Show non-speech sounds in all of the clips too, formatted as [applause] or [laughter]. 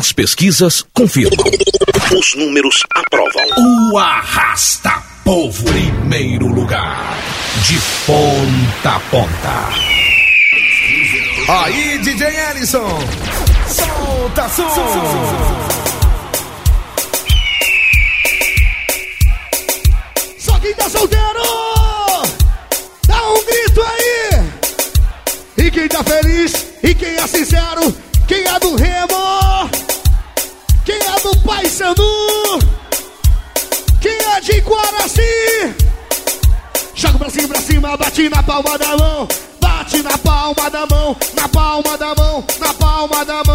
As pesquisas confirmam. Os números aprovam. O Arrasta Povo, primeiro lugar. De ponta a ponta. Aí, DJ Ellison. Solta som. Só quem tá solteiro, dá um grito aí. E quem tá feliz, e quem é sincero, quem é do remo, Paysandu, quem é de Guaraci. Joga pra cima, pra cima, bate na palma da mão. Bate na palma da mão, na palma da mão, na palma da mão.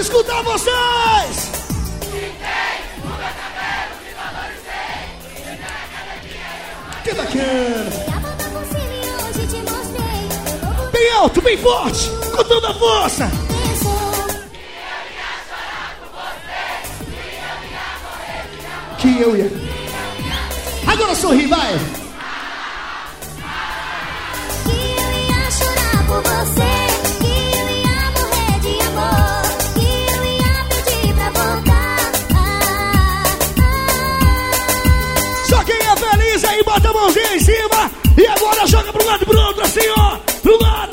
Escutar vocês! Que novo Bem alto, bem forte, com toda a força! Que eu ia. Agora sorri, vai! Agora joga pro lado e pro outro, assim ó. Pro lado,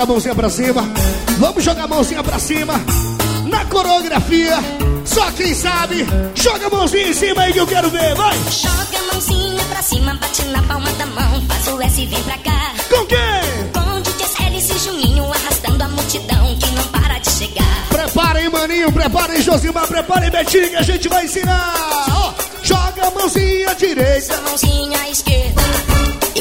Jogar a mãozinha pra cima. Vamos jogar a mãozinha pra cima. Na coreografia, só quem sabe, joga a mãozinha em cima aí que eu quero ver, vai! Joga a mãozinha pra cima, bate na palma da mão, faz o S e vem pra cá. Com quem? Com DJ Hélice e Juninho arrastando a multidão que não para de chegar. Preparem, maninho, preparem, Josimar, preparem, Betinho, que a gente vai ensinar. Ó, joga a mãozinha direita, A mãozinha esquerda.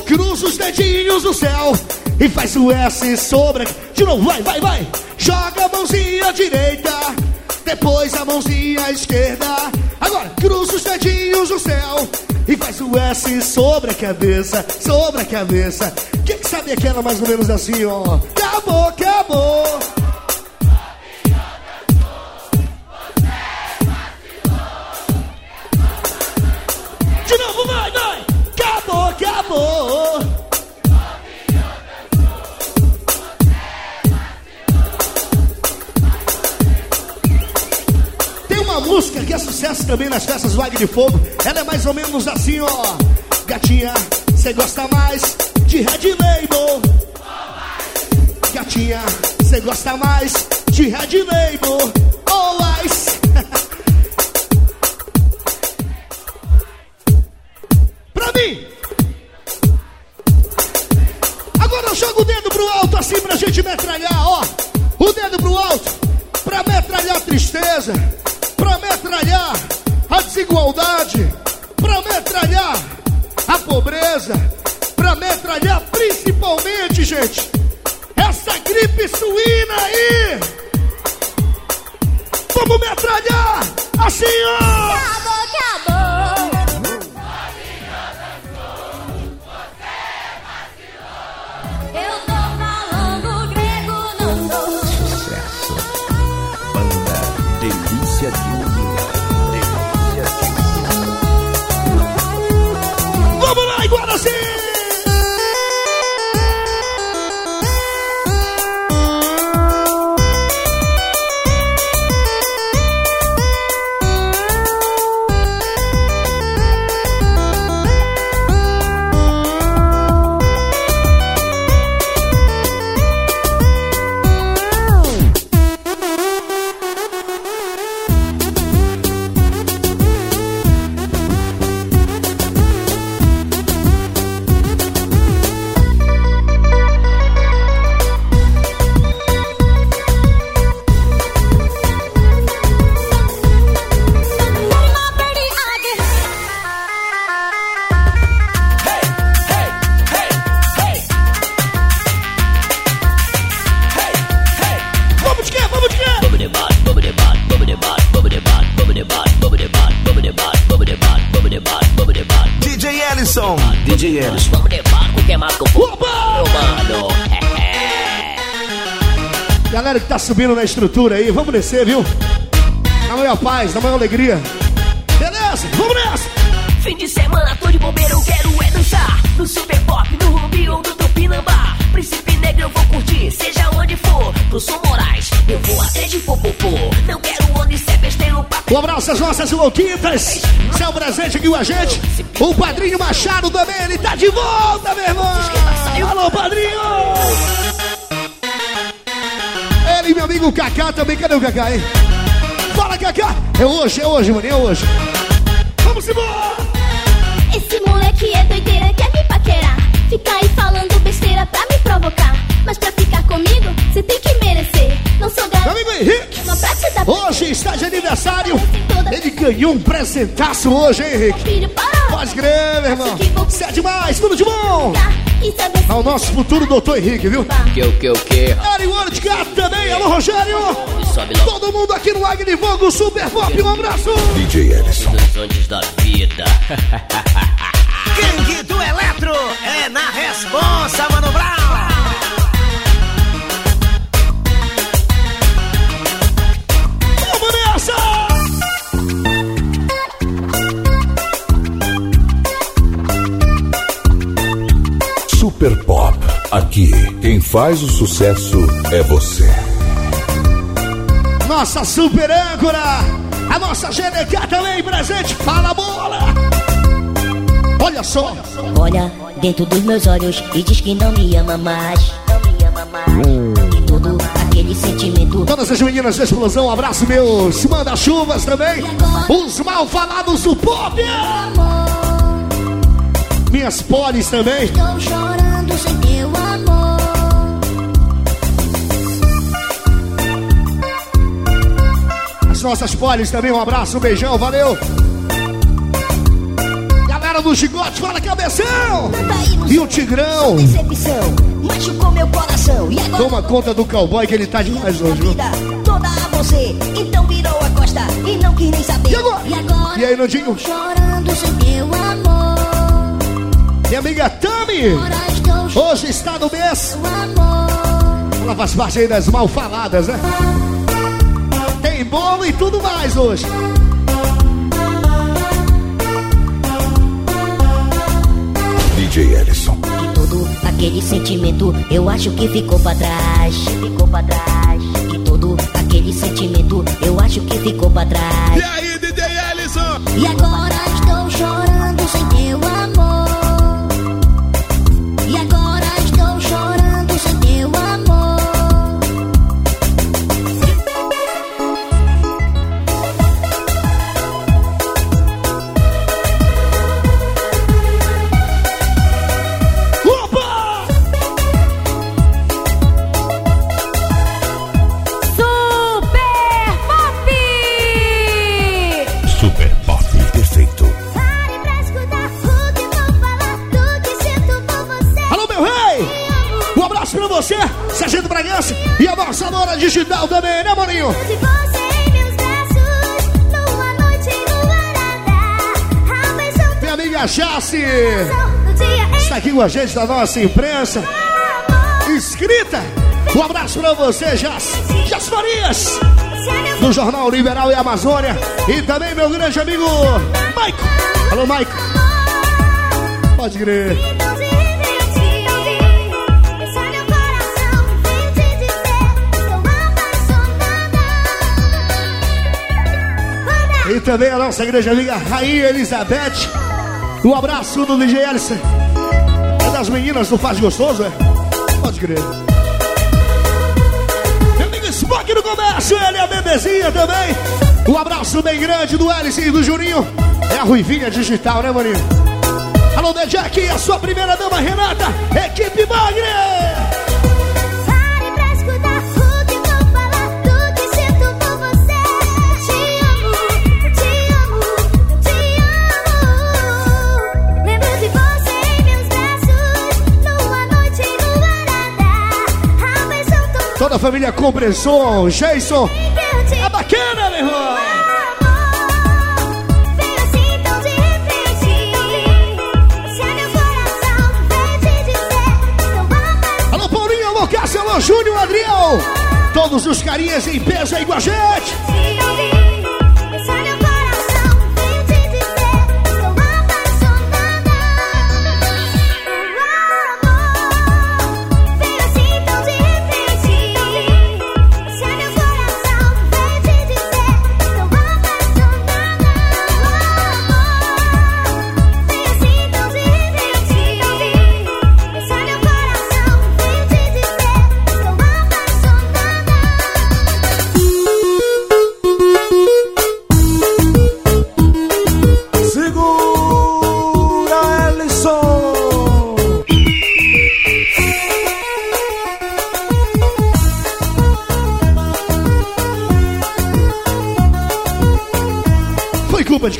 cruza os dedinhos no céu e faz o S sobre. De novo, vai, vai, vai. Joga a mãozinha direita, depois a mãozinha esquerda. Agora, cruza os dedinhos no céu e faz o S sobre a cabeça, sobre a cabeça. Quem que sabe aquela mais ou menos assim, ó? Acabou, acabou. Uma música que é sucesso também nas festas Águia de Fogo. Ela é mais ou menos assim, ó. Gatinha, cê gosta mais de Red Label. Gatinha, cê gosta mais de Red Label. Oh, [laughs] Ice. pra mim. Agora eu jogo o dedo pro alto assim pra gente metralhar, ó. O dedo pro alto pra metralhar a tristeza, pra metralhar a desigualdade, pra metralhar a pobreza, pra metralhar principalmente, gente, essa gripe suína aí. Vamos metralhar assim, ó. Delícia de. Vamos lá, Iguaraci! Subindo na estrutura aí. Vamos descer, viu? Na maior paz, na maior alegria. Beleza? Vamos nessa! Fim de semana, tô de bobeira, eu quero é dançar. No Super Pop, no Rubi ou no Tupinambá. Príncipe Negro eu vou curtir, seja onde for. Pro São Moraes, eu vou até de popopô. Não quero onde cê besteiro pra... Um abraço às nossas louquitas. Seu presente aqui com a gente. O Padrinho Machado também, ele tá de volta, meu irmão. Alô, Padrinho! Amigo Kaká também. Cadê o Kaká, hein? Fala, Kaká! É hoje, é hoje, mano, é hoje. Vamos embora! Esse moleque é doideira, quer me paquerar. Fica aí falando besteira pra me provocar. Mas pra ficar comigo, você tem que merecer. Não sou garoto. Meu amigo Henrique! Hoje está de aniversário. Ele ganhou um presentaço hoje, hein, Henrique? Pode crer, meu irmão. Você é demais, tudo de bom. É o nosso futuro doutor Henrique, viu? Que o que o que? Ariane de Gato também, alô Rogério. Todo mundo aqui no Agni Vogo Super Pop, um abraço. DJ Ellison. Antes da vida. Gangue do Eletro é na responsa, Mano Brown. Super Pop. Aqui, quem faz o sucesso é você. Nossa super âncora, a nossa GDK também presente. Fala bola! Olha só. Olha dentro dos meus olhos e diz que não me ama mais. Não me ama mais. E todo aquele sentimento. Todas as meninas da explosão, um abraço meus manda-chuvas também. Os mal falados do pop. Minhas polis também. Estou chorando sem teu amor. As nossas polis também, um abraço, um beijão, valeu. Galera do Gigote, fala cabeção! E o Tigrão? Machucou meu coração. E agora Toma conta do cowboy que ele tá demais hoje, viu? Toda a você, então virou a costa e não quis nem saber. E agora? E agora? E aí, Nandinho? Chorando sem teu amor. Minha amiga Tami, hoje está no mês. Ela faz parte aí das mal faladas, né? Tem bolo e tudo mais hoje. DJ Ellison. E todo aquele sentimento, eu acho que ficou pra trás. Ficou pra trás. E todo aquele sentimento, eu acho que ficou pra trás. E aí, DJ Ellison? E agora estou chorando sem teu amor. Digital também, né, Maninho? Minha amiga Jace está aqui com a gente da nossa imprensa. Inscrita. Um abraço pra você, Jace. Jace Farias. do Jornal Liberal e Amazônia. E também meu grande amigo Maico. Alô, Maico. Pode crer. Também a nossa igreja amiga Rainha Elizabeth. Um abraço do DJ Alice. É das meninas do Faz Gostoso, é? Pode crer. Meu amigo Spock no comércio, ele é a bebezinha também. Um abraço bem grande do Alice e do Juninho. É a Ruivinha Digital, né, maninho? Alô, DJ aqui, a sua primeira dama, Renata. Equipe Magre! Toda a família Compreensão, Jason. É bacana, meu irmão. Alô, Paulinho, alô, Cássio, alô, Júnior, Adriel. Todos os carinhas em peso aí com a gente.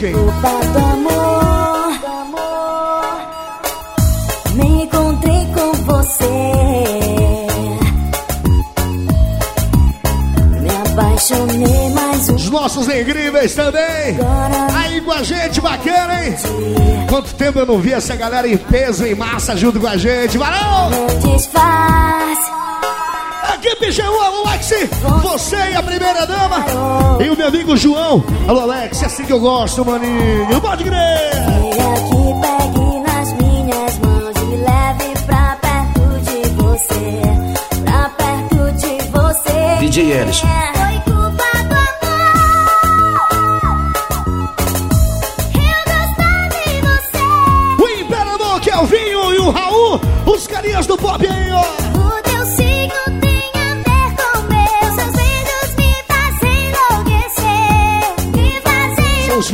Quem? Culpa do amor, do amor. Me encontrei com você. Me apaixonei mais um. Os nossos incríveis também. Aí com a gente, bacana, hein? Quanto tempo eu não vi essa galera em peso, em massa junto com a gente. Valeu! Meu disfarce. Equipe G1, alô Alex, você e a primeira dama. E o meu amigo João. Alô Alex, é assim que eu gosto, maninho. Pode crer. Venha aqui,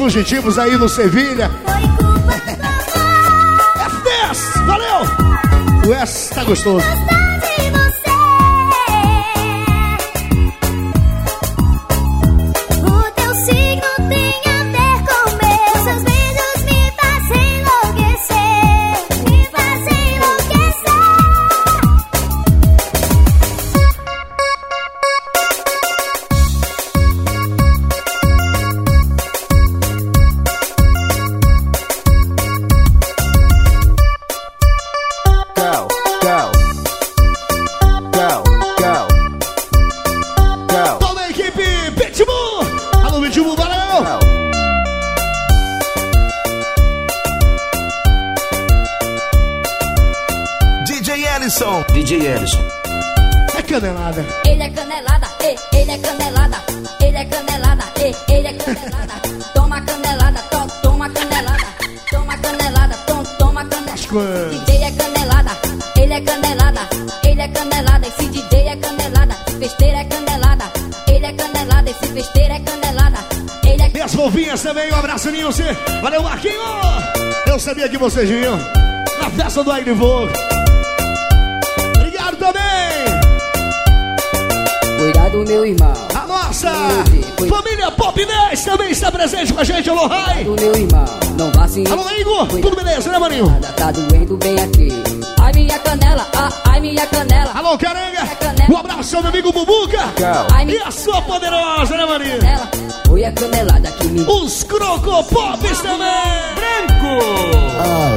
fugitivos aí do Sevilha. Amor. [laughs] F10, valeu! O S tá gostoso. Nilce. Valeu, Marquinho! Eu sabia que vocês vinham na festa do Aire Vogue. Obrigado também! Cuidado, meu irmão. A nossa Oi. família Pop 10 também está presente com a gente. Alô, Rai! Do meu irmão. Não vá assim. Alô, Igor! Tudo beleza, né, maninho? Nada tá doendo bem aqui. Ai minha canela, ah, ai minha canela, Alô, Carenga! Um abraço meu amigo Bubuca! Ai E minha a sua poderosa, né, maninho? canela. Foi a canelada que me Os Crocopops também! Branco.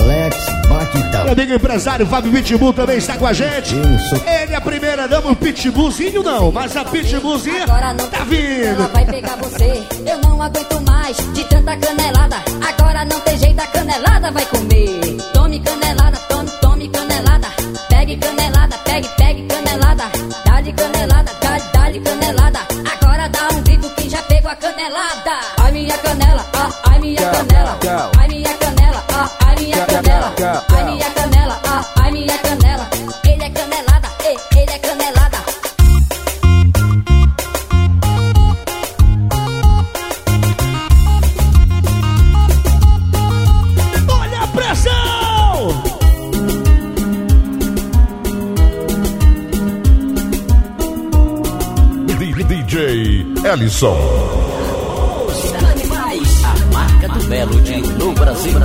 Alex Paquitão. Meu amigo empresário Fábio Pitbull também está com a gente. Isso. Ele é a primeira dama, o Pitbullzinho não, mas a Pitbullzinha Agora não tá tem jeito, Ela vindo. vai pegar você. Eu não aguento mais de tanta canelada. Agora não tem jeito, a canelada vai comer. Animais, a marca do Melody no Brasil.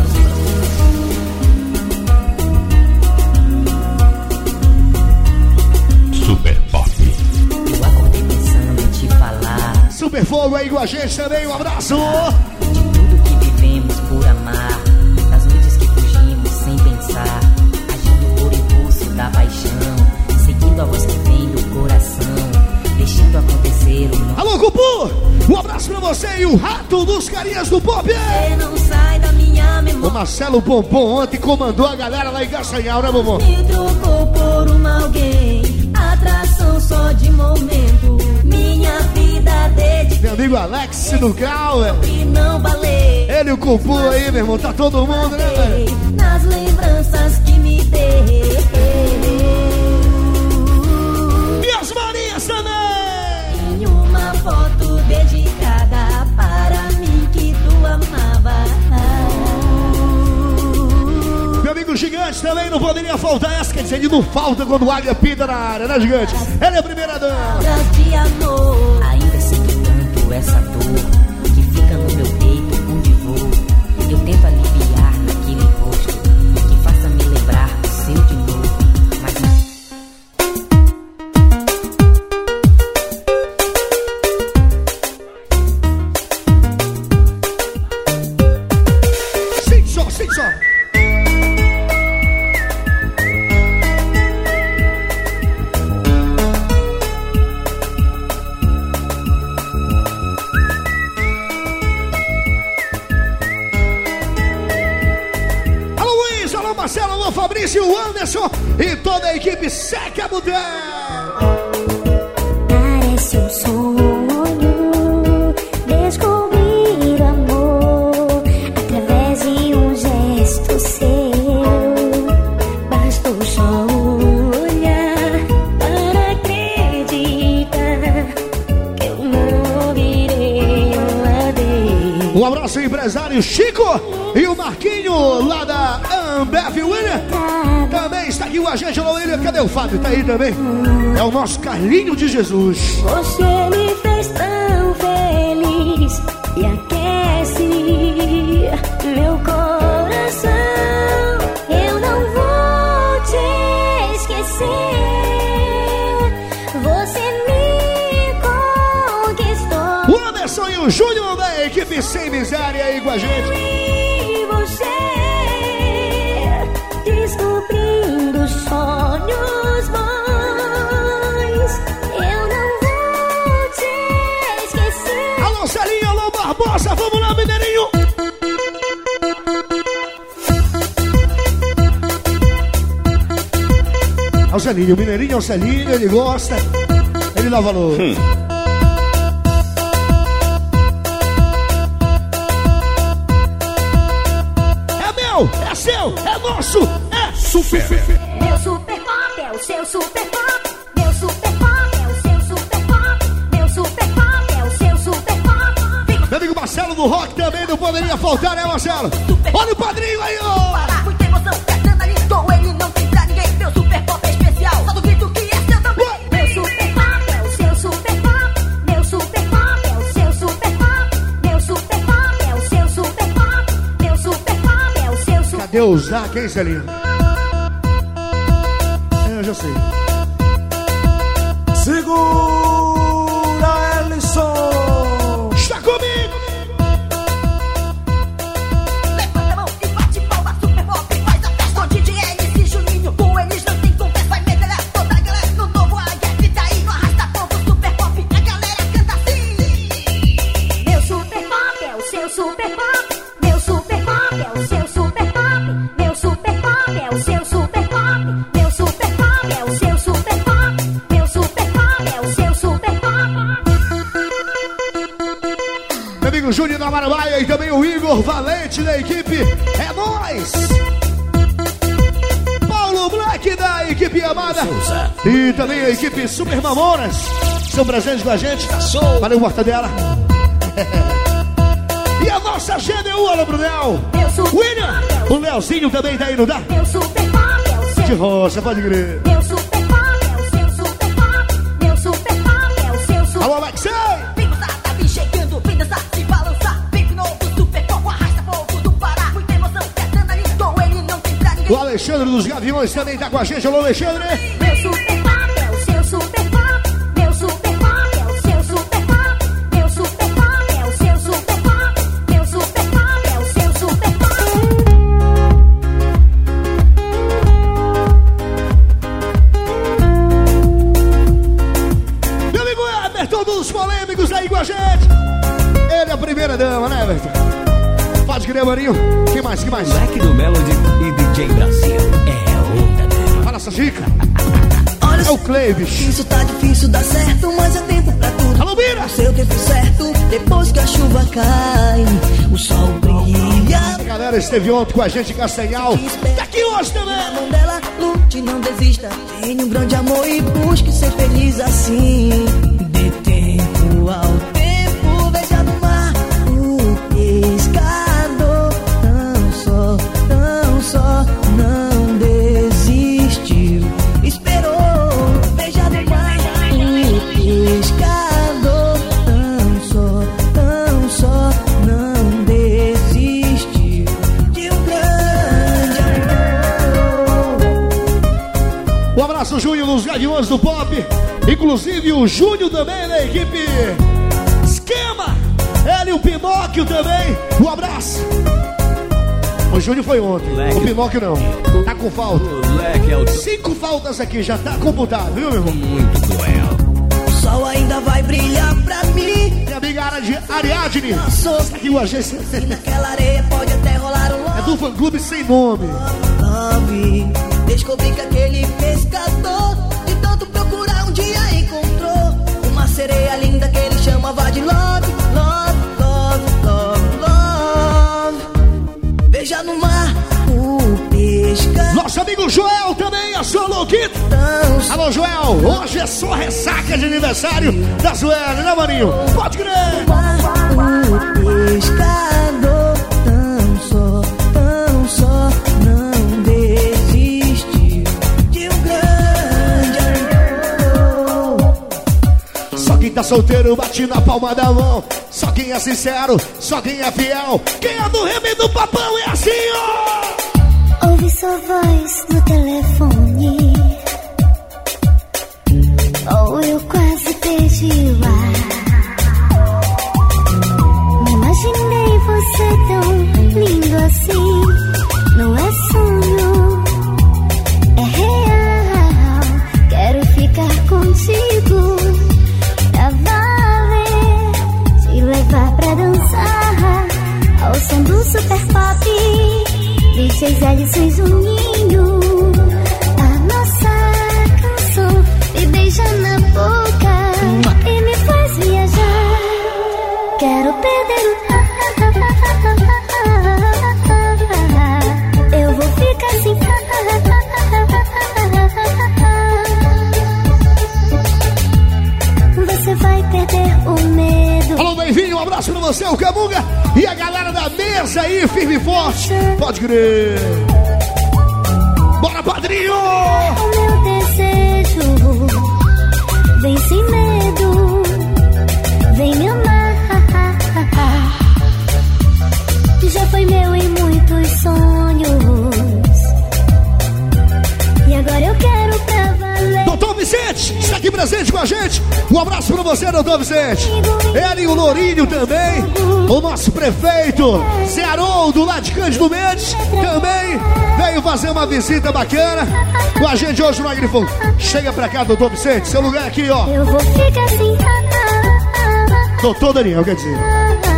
Super Pop. Eu acordei pensando em te falar Super Fogo aí com a gente também, um abraço! de tudo que vivemos por amar, das noites que fugimos sem pensar, agindo por impulso da paixão, seguindo a voz que vem do coração, deixando acontecer o nosso. Alô, Cupu! Um abraço pra você e o rato dos carinhas do pop! Você não sai da minha O memória. Marcelo Pompom ontem comandou a galera lá em Castanhal, né, Bobô? Me trocou por uma alguém. Atração só de momento. Minha vida dediquei Meu amigo Alex do Cal, é. não balei. ele e o Cupu aí, meu irmão, tá todo mundo, né, velho? Nas lembranças também não poderia faltar essa, quer dizer, ele não falta quando o Águia pinta na área, né, Gigante? Ela é a primeira dama. Nosso Carlinho de Jesus. Você me fez tão feliz e aquece meu coração. Eu não vou te esquecer. Você me conquistou. O Anderson e o Júnior da equipe Sem Miséria aí com a gente. Esquecer. Alô Barbosa, vamos lá, Mineirinho. É o Celinho, o Mineirinho é o Celinho, ele gosta, ele dá valor. É meu, é seu, é nosso, é super. Super Marcelo do Rock também não poderia faltar, né, Marcelo? Olha o padrinho aí, ó! Muita emoção, ele, não tem pra ninguém. Meu super pop é especial, só duvido que é seu também. Meu super pop é o seu super pop. Meu super pop é o seu super pop. Meu super pop é o seu super pop. Meu super pop é o seu super Cadê o Zac, hein, Celinho? Super Mamonas. São presentes com a gente. Valeu, Mortadela. [laughs] e a nossa GDU, alô, Brunel. William. O Leozinho também tá aí, não dá? De roça, pode crer. Alô, Alexei. Tá ninguém. O Alexandre dos Gaviões também tá com a gente. Alô, Alexandre. Marinho. Quem mais? Quem mais? Black do Melody e DJ Brasil. É onda dela. Fala essa dica. [laughs] Olha É o Cleives. Isso tá difícil dar certo, mas é tempo pra tudo. Alô, Mira. O seu tempo certo, depois que a chuva cai, o sol brilha. A galera esteve ontem com a gente em Castanhal. Tá aqui hoje Na também. mão dela, lute, não desista. Tenha um grande amor e busque ser feliz assim. Inclusive o Júnior também da equipe Esquema. Ele e o Pinóquio também. Um abraço. O Júnior foi ontem. Moleque. O Pinóquio não. Tá com falta. É o Cinco faltas aqui, já tá computado, viu, meu irmão? muito cruel. O sol ainda vai brilhar pra mim. Minha amiga Ari- Ariadne. Aqui o agência. e naquela areia pode até rolar um É do fã clube sem nome. love. Descobri que aquele pescador, amigo Joel também, a sua louquita. Alô, Joel. Hoje é só ressaca de aniversário da Sueli, né, maninho? Pode crer. O pescador tão só, tão só não desistiu de um grande. Só quem tá solteiro bate na palma da mão. Só quem é sincero, só quem é fiel. Quem é do reme do papão é assim, ó. Sua voz no telefone. Ou eu quase perdi o ar. Imaginei você tão lindo assim. Não é sonho, é real. Quero ficar contigo pra valer. Te levar pra dançar ao som do super pop. DJs Alisons unindo a nossa canção. Me beija na boca e me faz viajar. Quero perder o. Eu vou ficar assim. Você vai perder o medo. Alô, bem-vindo, um abraço pra você, o Camuga. E a galera mesa aí, firme e forte. Pode crer. Bora, padrinho! Presente com a gente. Um abraço pra você, doutor Vicente. Ele e o Lourinho também. O nosso prefeito, Zé Haroldo, lá de Cândido Mendes, também veio fazer uma visita bacana com a gente hoje no Agrifão. Chega pra cá, doutor Vicente, seu lugar aqui, ó. Eu vou ficar assim. Doutor Daniel, quer dizer.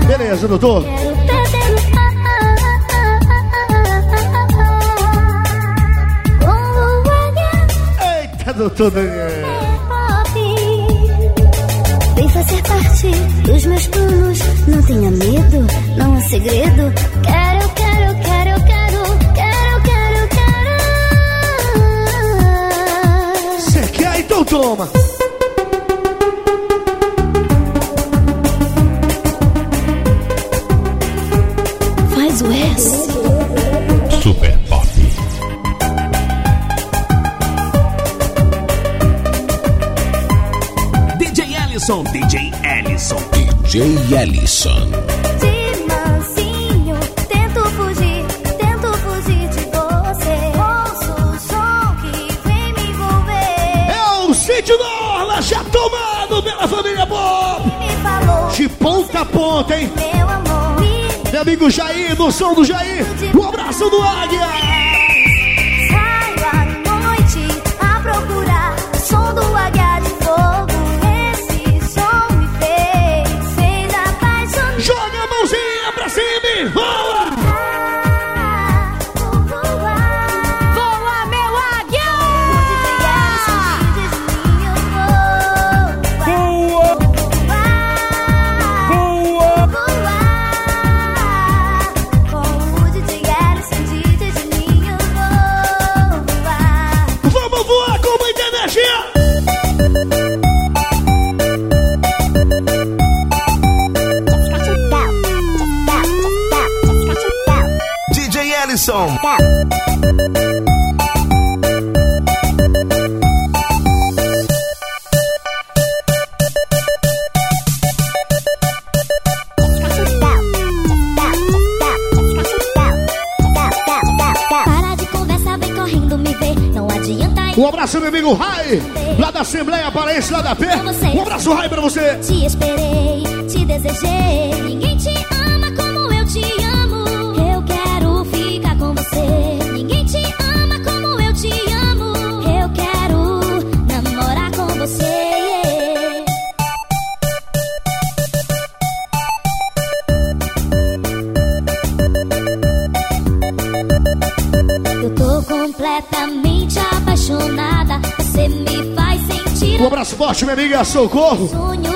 Beleza, doutor. Eita, doutor Daniel. Tenha medo, não há segredo. Quero, quero, quero, quero, quero, quero, quero. Você quer? Então toma. Faz o S. Super Pop. DJ Ellison, DJ Ellison. DJ Ellison. De mansinho, tento fugir, tento fugir de você. Ouço o som que vem me envolver. É o Norla, já tomado pela família Bob. Me falou, De ponta a ponta, hein? meu amor, me Meu amigo Jair, do som do Jair. Um abraço do Águia. Saio à noite a procurar o som do águia Te esperei, te desejei. Ninguém forte, minha amiga Socorro,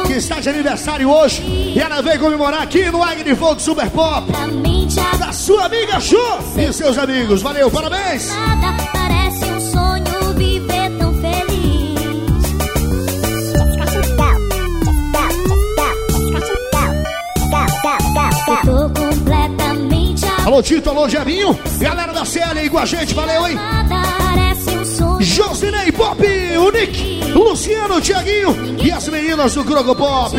que está de aniversário hoje. E ela veio comemorar aqui no de Fogo Super Pop. Da sua amiga Chu e seus amigos. Valeu, parabéns. apaixonada. Parece um sonho viver tão feliz. Eu tô completamente Alô, Tito, alô, Jebinho. Galera da CL aí com a gente, valeu, hein? Josinei Pop, Nick, Luciano, Tiaguinho e as meninas do Croco Pop.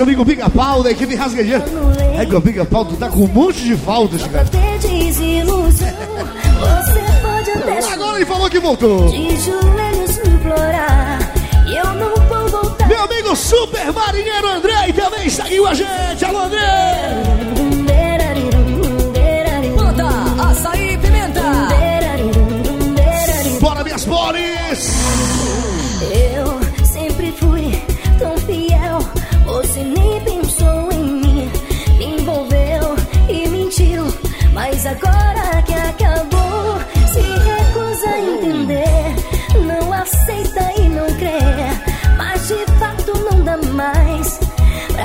Nosso amigo Pica-Pau da equipe Rasgadia. É que o Pica-Pau, tu tá com um monte de faltas, cara. [laughs] Agora ele falou que voltou. Meu amigo Super Marinheiro André também está aqui com a gente. Alô, André!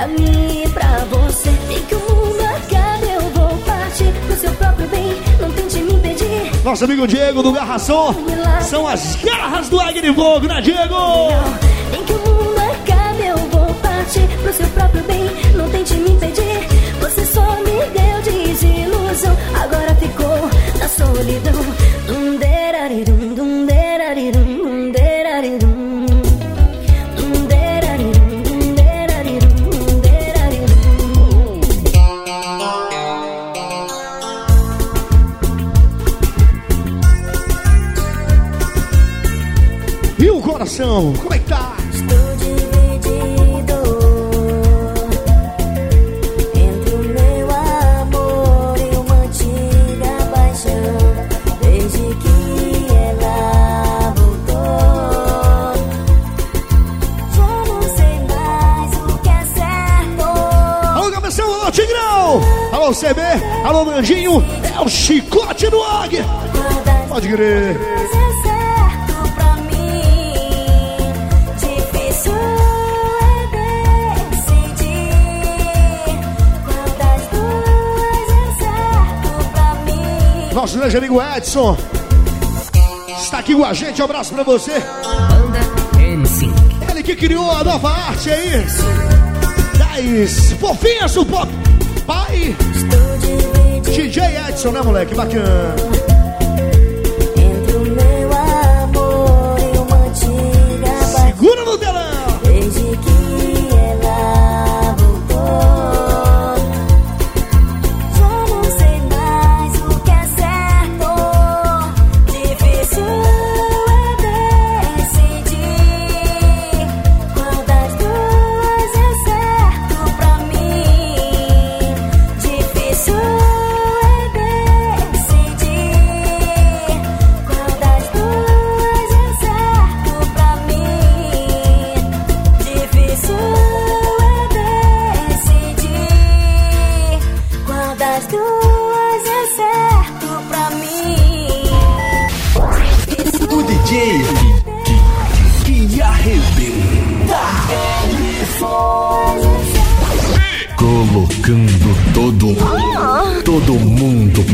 Pra mim e pra você. Tem que o mundo acabe, eu vou partir pro seu próprio bem. Não tente me impedir. Nosso amigo Diego do Garração. São as garras do Fogo, né, Diego? Nem que o mundo acabe, eu vou partir pro seu próprio bem. Não tente me impedir. Você só me deu desilusão. Agora ficou na solidão. Como é que tá? Estou dividido entre o meu amor e uma antiga paixão. Desde que ela voltou, já não sei mais o que é certo. Alô, alô, Tigrão! Alô, CB, alô, Brandinho, é o chicote do Águia! Pode crer! Nosso grande amigo Edson está aqui com a gente, um abraço pra você. Ele que criou a nova arte aí das fofinhas do pop. Pai, DJ Edson, né, moleque? Bacana.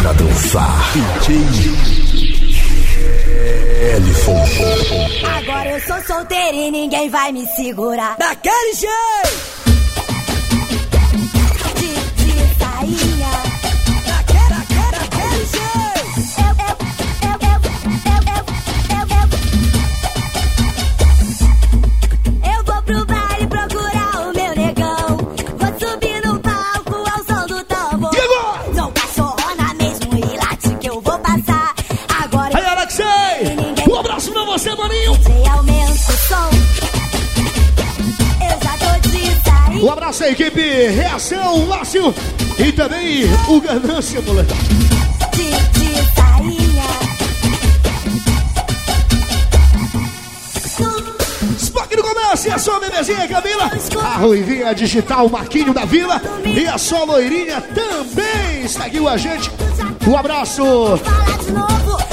Pra dançar. DJ Ellison. Agora eu sou solteira e ninguém vai me segurar. Daquele jeito! O Ganância, moleque. De, de sainha. Spock no comércio e a sua bebezinha Camila. A Ruivinha Digital, Marquinho da Vila. E a sua loirinha também está aqui com a gente. Um abraço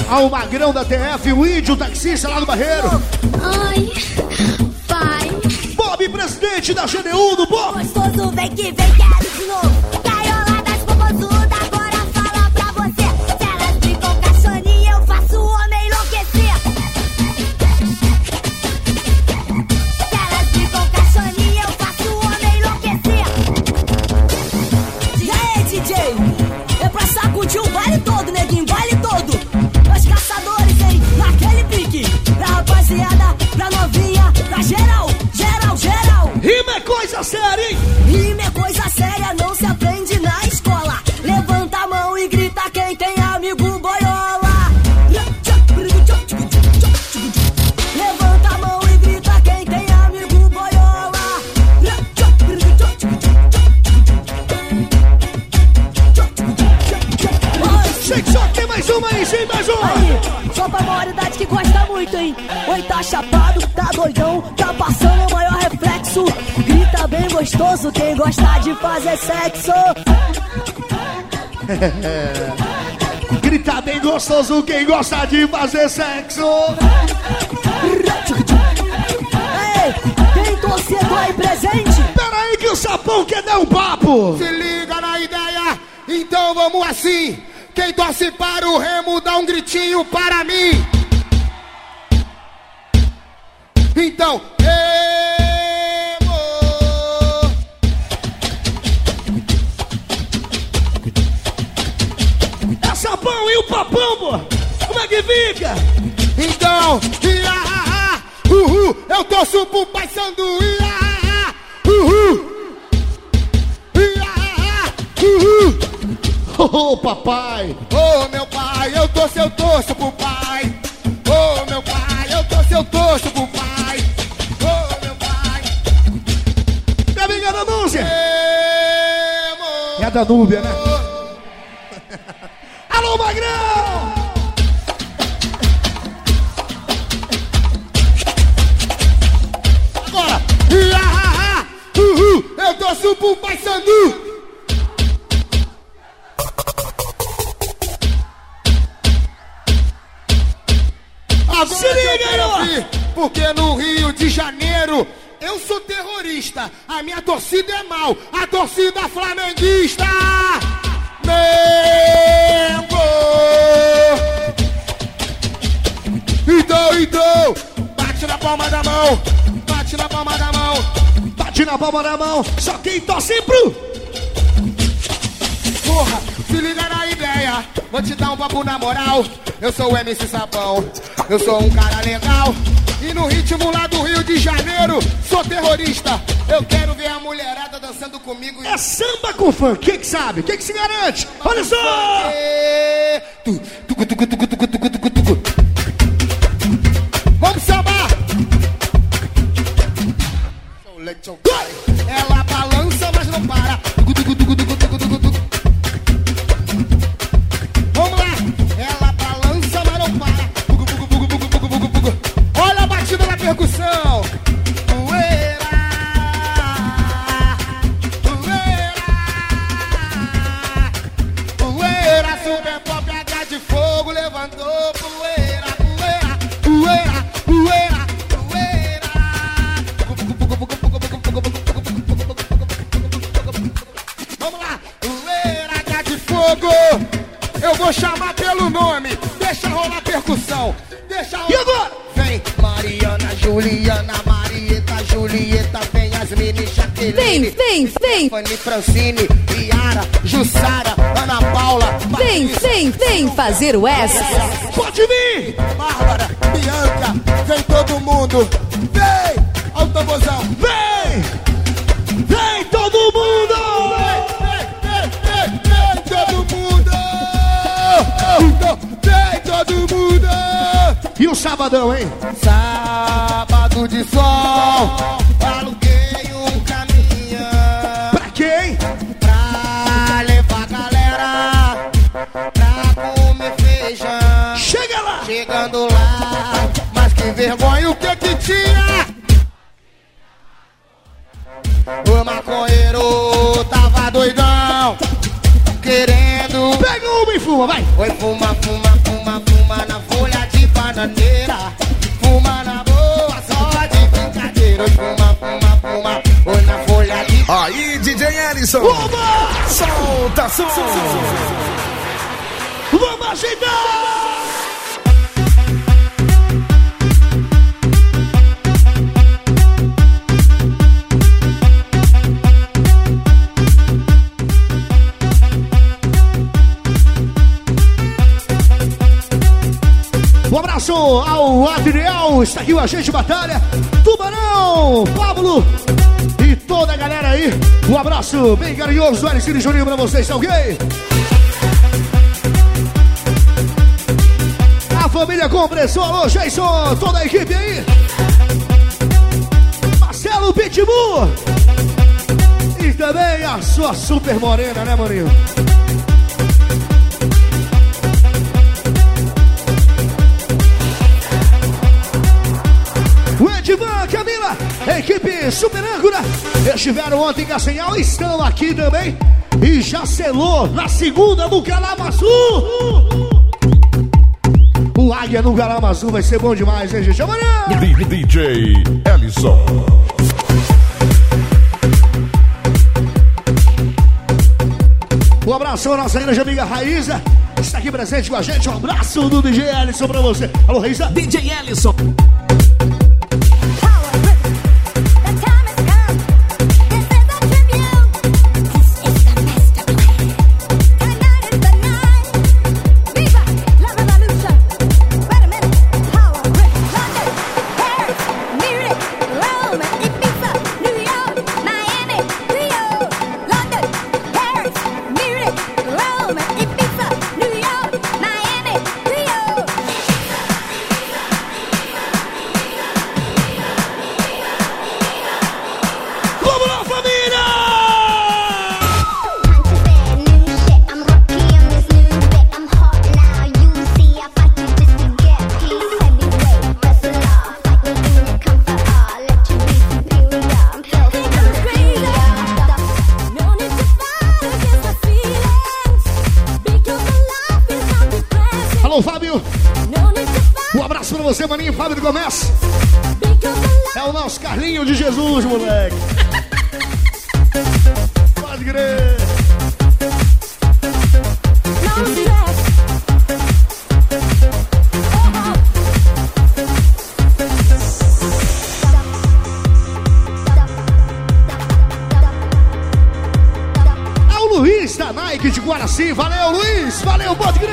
ao Magrão da TF, o índio taxista lá do Barreiro. Ai, vai. Bob, presidente da GDU do pra maioridade que gosta muito, hein? Oi, tá chapado, tá doidão, tá passando o maior reflexo. Grita bem gostoso quem gosta de fazer sexo. [laughs] Grita bem gostoso quem gosta de fazer sexo. Ei, tem torcedor aí presente? Pera aí que o sapão quer dar um papo. Se liga na ideia, então vamos assim. Quem torce para o Remo dá um gritinho para mim. Então, Remo! É sapão e o papão. Como é que fica? Então, ia, uhul, eu torço pro Pai Sandu, ia, uhul. Ia, uhul. Ô oh, papai! Ô oh, meu pai, eu tô seu torço pro pai! Ô oh, meu pai, eu tô seu torço pro pai! Ô meu pai! Tá me enganando, não, É a Danúbia, né? [laughs] Alô, Magrão! Agora! Ia, ha, ha. Uhul! Eu torço pro pai Sandu! Agora Se eu liga, porque no Rio de Janeiro eu sou terrorista, a minha torcida é mal, a torcida flamenguista. Mengo! Então, então, bate na palma da mão, bate na palma da mão, bate na palma da mão, só quem torce pro. Porra, se liga na ideia, vou te dar um papo na moral. Eu sou o MC Sapão, eu sou um cara legal. E no ritmo lá do Rio de Janeiro, sou terrorista. Eu quero ver a mulherada dançando comigo. É samba com funk, quem que sabe? Quem que se garante? Olha só! Vamos sambar! Ela balança, mas não para. Vem, vem, vem. Fanny Francine, Yara, Jussara, Ana Paula. Vem, vem, vem fazer o S. Pode vir! Bárbara, Bianca, vem todo mundo. Vem, tamborzão. Vem! Vem todo mundo! Vem, vem, vem, todo mundo. Vem todo mundo. E o sabadão, hein? Sábado de sol, Com a gente, Batalha, Tubarão, Pablo e toda a galera aí. Um abraço bem carinhoso, Alice e Juninho pra vocês, tá ok? A família Compressor, alô, Jason, toda a equipe aí. Marcelo Pitbull. E também a sua super morena, né, maninho? Equipe Super Âncora, estiveram ontem em Castanhal, estão aqui também. E já selou na segunda no Calamaçu. O Águia no Calamaçu vai ser bom demais, hein, gente? Amanhã! DJ Ellison. Um abraço à nossa grande amiga Raíza, está aqui presente com a gente. Um abraço do DJ Ellison pra você. Alô, Raíza. DJ Ellison. Valeu, Luiz.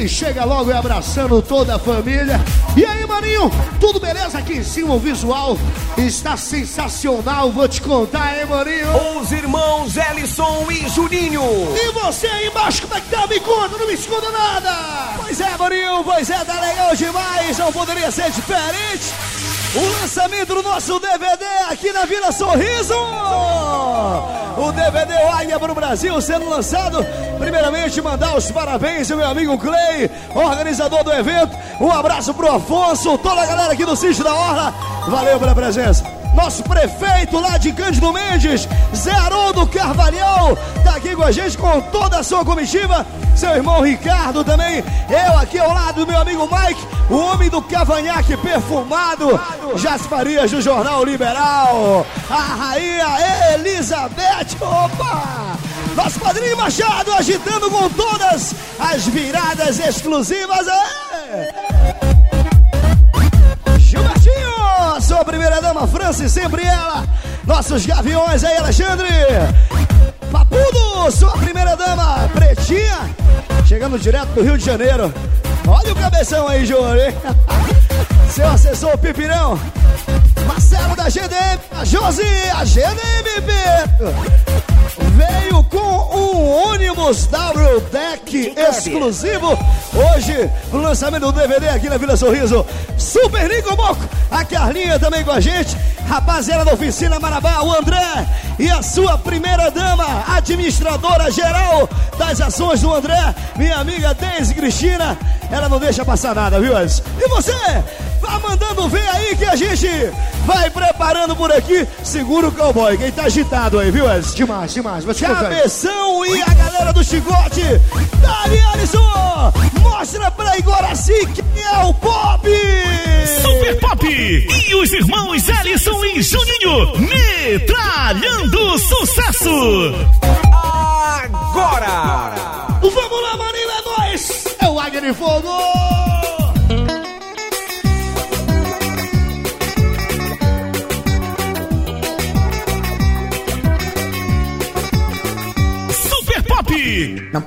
Ele chega logo e abraçando toda a família. E aí, maninho, tudo beleza aqui em cima? O visual está sensacional, vou te contar, hein, maninho? Os irmãos Ellison e Juninho. E você aí embaixo, como é que tá? Me conta, não me esconda nada! Pois é, Marinho, pois é, tá legal demais, não poderia ser diferente. O lançamento do nosso DVD aqui na Vila Sorriso. O DVD Águia para o Brasil sendo lançado. Primeiramente, mandar os parabéns ao meu amigo Clay, organizador do evento. Um abraço pro Afonso, toda a galera aqui do Sítio da Orla. Valeu pela presença. Nosso prefeito lá de Cândido Mendes, Zé Haroldo Carvalhal, tá aqui com a gente com toda a sua comitiva. Seu irmão Ricardo também. Eu aqui ao lado do meu amigo Mike, o homem do cavanhaque perfumado. Jasparias do Jornal Liberal. A rainha Elizabeth. Opa! Nosso padrinho Machado agitando com todas as viradas exclusivas. É. Sua primeira dama, Francis, sempre ela. Nossos gaviões aí, Alexandre. Papudo, sua primeira dama, Pretinha. Chegando direto do Rio de Janeiro. Olha o cabeção aí, hein? [laughs] Seu assessor Pipirão. Marcelo da GDM, a Josi, a GDM, Beto. Veio com um ônibus W Deck exclusivo. Hoje, no lançamento do DVD aqui na Vila Sorriso. Super Nico Moco, a Carlinha também com a gente. Rapaziada da Oficina Marabá, o André e a sua primeira dama, administradora geral das ações do André, minha amiga Deise Cristina. Ela não deixa passar nada, viu, Edson? E você? Vá mandando ver aí que a gente vai preparando por aqui. Segura o cowboy, quem tá agitado aí, viu, Edson? Demais, demais, te contar. Cabeção e a galera do chicote. Dali, Alisson! Mostra pra Iguaraci quem é o Pop! Super Pop e os irmãos Ellison e Juninho metralhando sucesso. Agora! Vamos lá, Marília, é nóis! É o Águia de Fogo!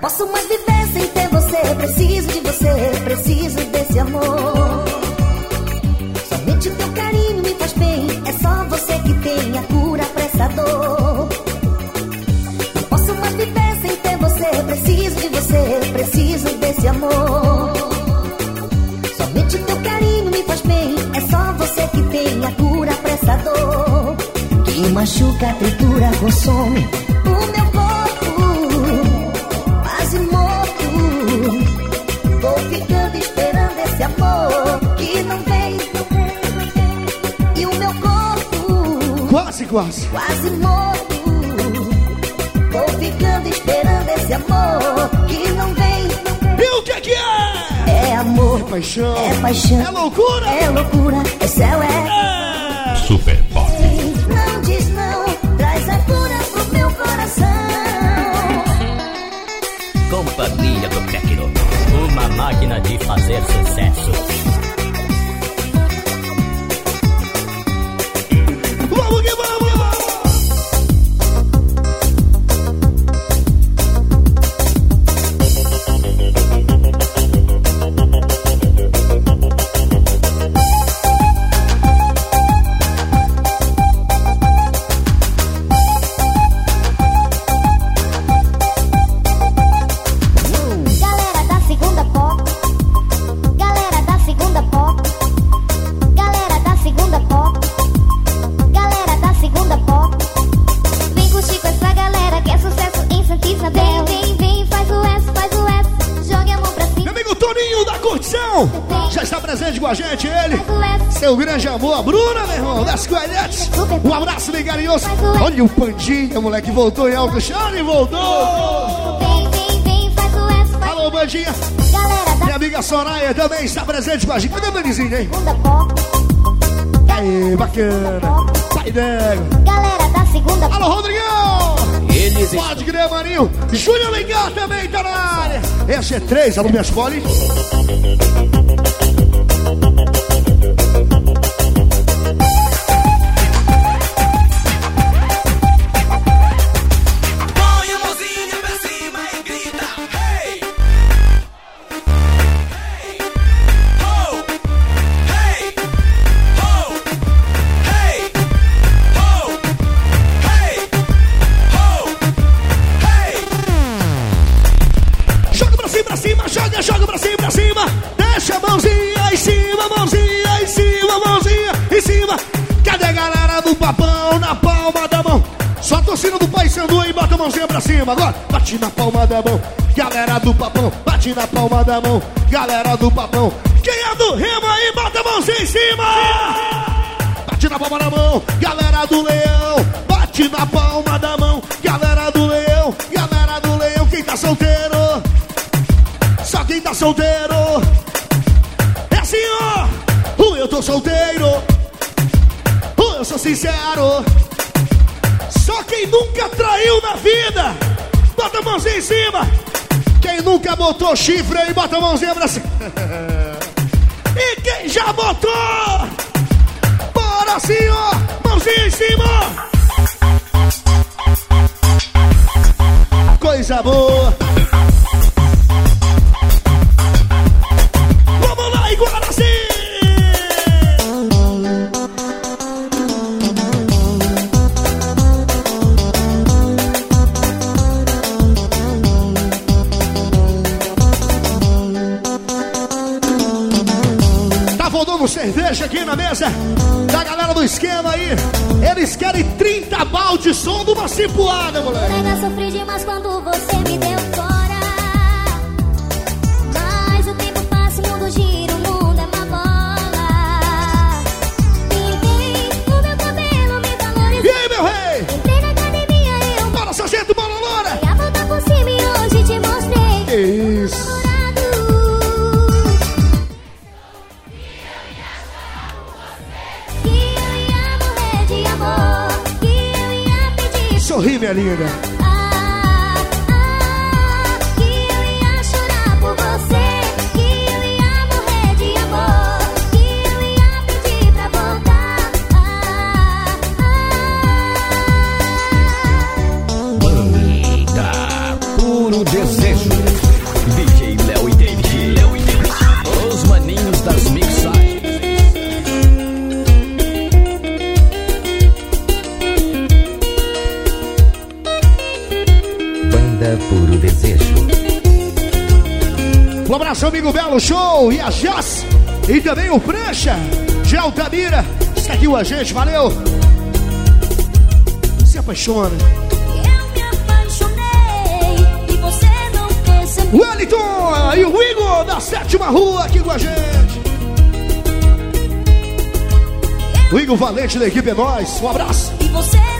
Posso mais viver sem ter você. Preciso de você, preciso desse amor. Somente o teu carinho me faz bem. É só você que tem a cura pra essa dor. Posso mais viver sem ter você. Preciso de você, preciso desse amor. Somente o teu carinho me faz bem. É só você que tem a cura pra essa dor. Que machuca, tritura, consome Quase morto, vou ficando esperando esse amor que não vem. E o que é que é? É amor, é paixão, é paixão, é loucura, é loucura, é céu, é. é. Super Pop. Não diz não, traz a cura pro meu coração. Companhia do Tecno, uma máquina de fazer sucesso. O Pandinha, moleque, voltou em alto chão e voltou. Vem, vem, vem, faz o F, Alô, Bandinha. Galera da Minha amiga Soraya também está presente com a gente. Cadê o Danizinho, hein? Aí, bacana. Sai dela. Galera da segunda Alô, Rodrigão! Pode crer, Marinho. Júnior Lengar também tá na área. Esse é três, alô, minhas polis. Só a torcida do Pai Sandu aí, bota a mãozinha pra cima. Agora, bate na palma da mão. Galera do papão, bate na palma da mão. Galera do papão. Quem é do remo aí, bota a mãozinha em cima. Bate na palma da mão, galera do leão. Bate na palma da mão, galera do leão. Galera do leão, quem tá solteiro? Só quem tá solteiro. É assim, ó. Uh, eu tô solteiro. Uh, eu sou sincero. Só quem nunca traiu na vida. Bota a mãozinha em cima. Quem nunca botou chifre aí, bota a mãozinha pra cima. [laughs] E quem já botou? Bora assim, ó. Mãozinha em cima. Coisa boa. Faltando cerveja aqui na mesa da galera do esquema aí. Eles querem 30 balde som de uma cipuada, moleque. Nega, sofri demais quando você me deu fora. Pedir Sorri, minha linda. Amigo Belo Show e a Jazz. E também o Prancha, Gel Tamira. Com a gente, valeu. Se apaixona. eu me e. O Wellington e o Igor da sétima rua aqui com a gente. O Igor Valente da equipe é nós. Um abraço. E você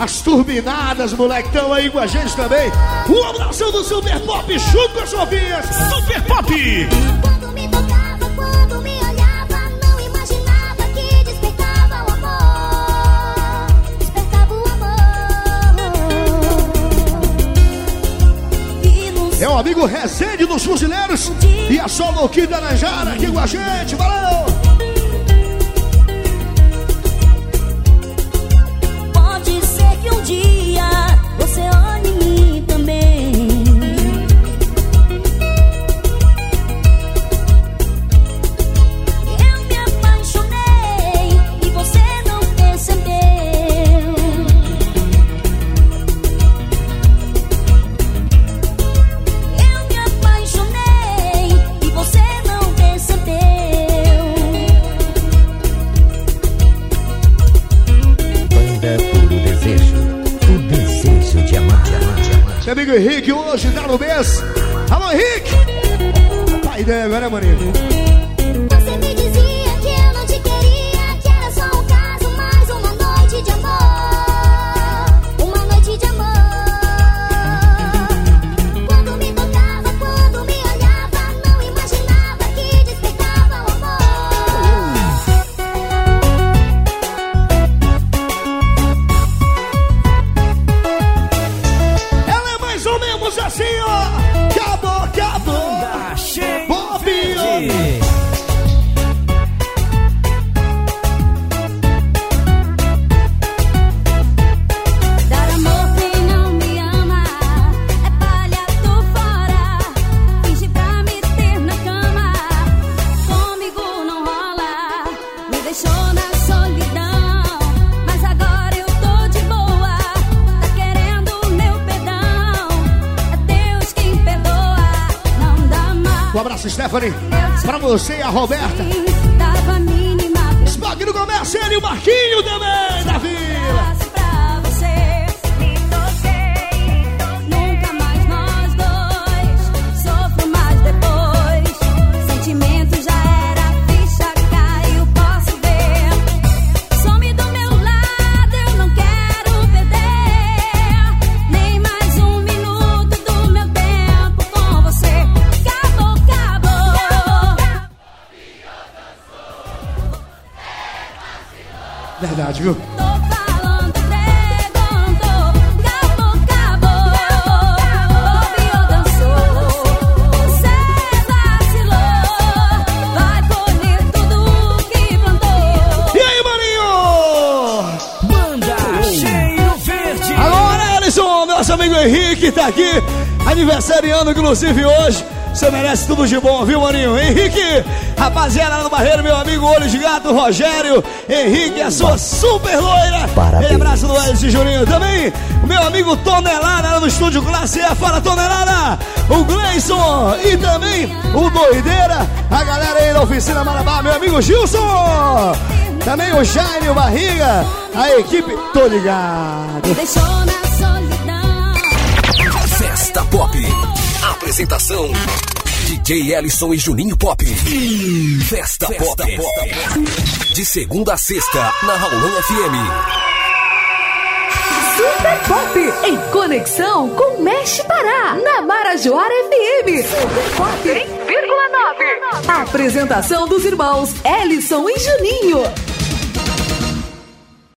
As turbinadas, moleque, estão aí com a gente também. Um abraço do Super Pop, chupa as Sofinhas. Super Pop! Quando me tocava, quando me olhava, não imaginava que despertava o amor. Despertava o amor. É o amigo Rezende dos Fuzileiros e a Solo Kid da Najara aqui com a gente. Valeu! Aqui, aniversariando, inclusive, hoje. Você merece tudo de bom, viu, maninho? Henrique, rapaziada lá no Barreiro, meu amigo Olho de Gato, Rogério. Henrique, a sua super loira. Parabéns. E abraço do Ellison Juninho também. Meu amigo Tonelada lá no estúdio Classe E. Fala, Tonelada. O Gleison e também o Doideira. A galera aí da Oficina Marabá, meu amigo Gilson. Também o Jaime, o Barriga. A equipe, tô ligado. Me deixou na Pop. Apresentação: DJ Ellison e Juninho Pop. Festa, Pop. De segunda a sexta, na Raulão FM. Super Pop em conexão com Mexe Pará, na Marajoara FM. Super Pop 100,9. Apresentação dos irmãos Ellison e Juninho.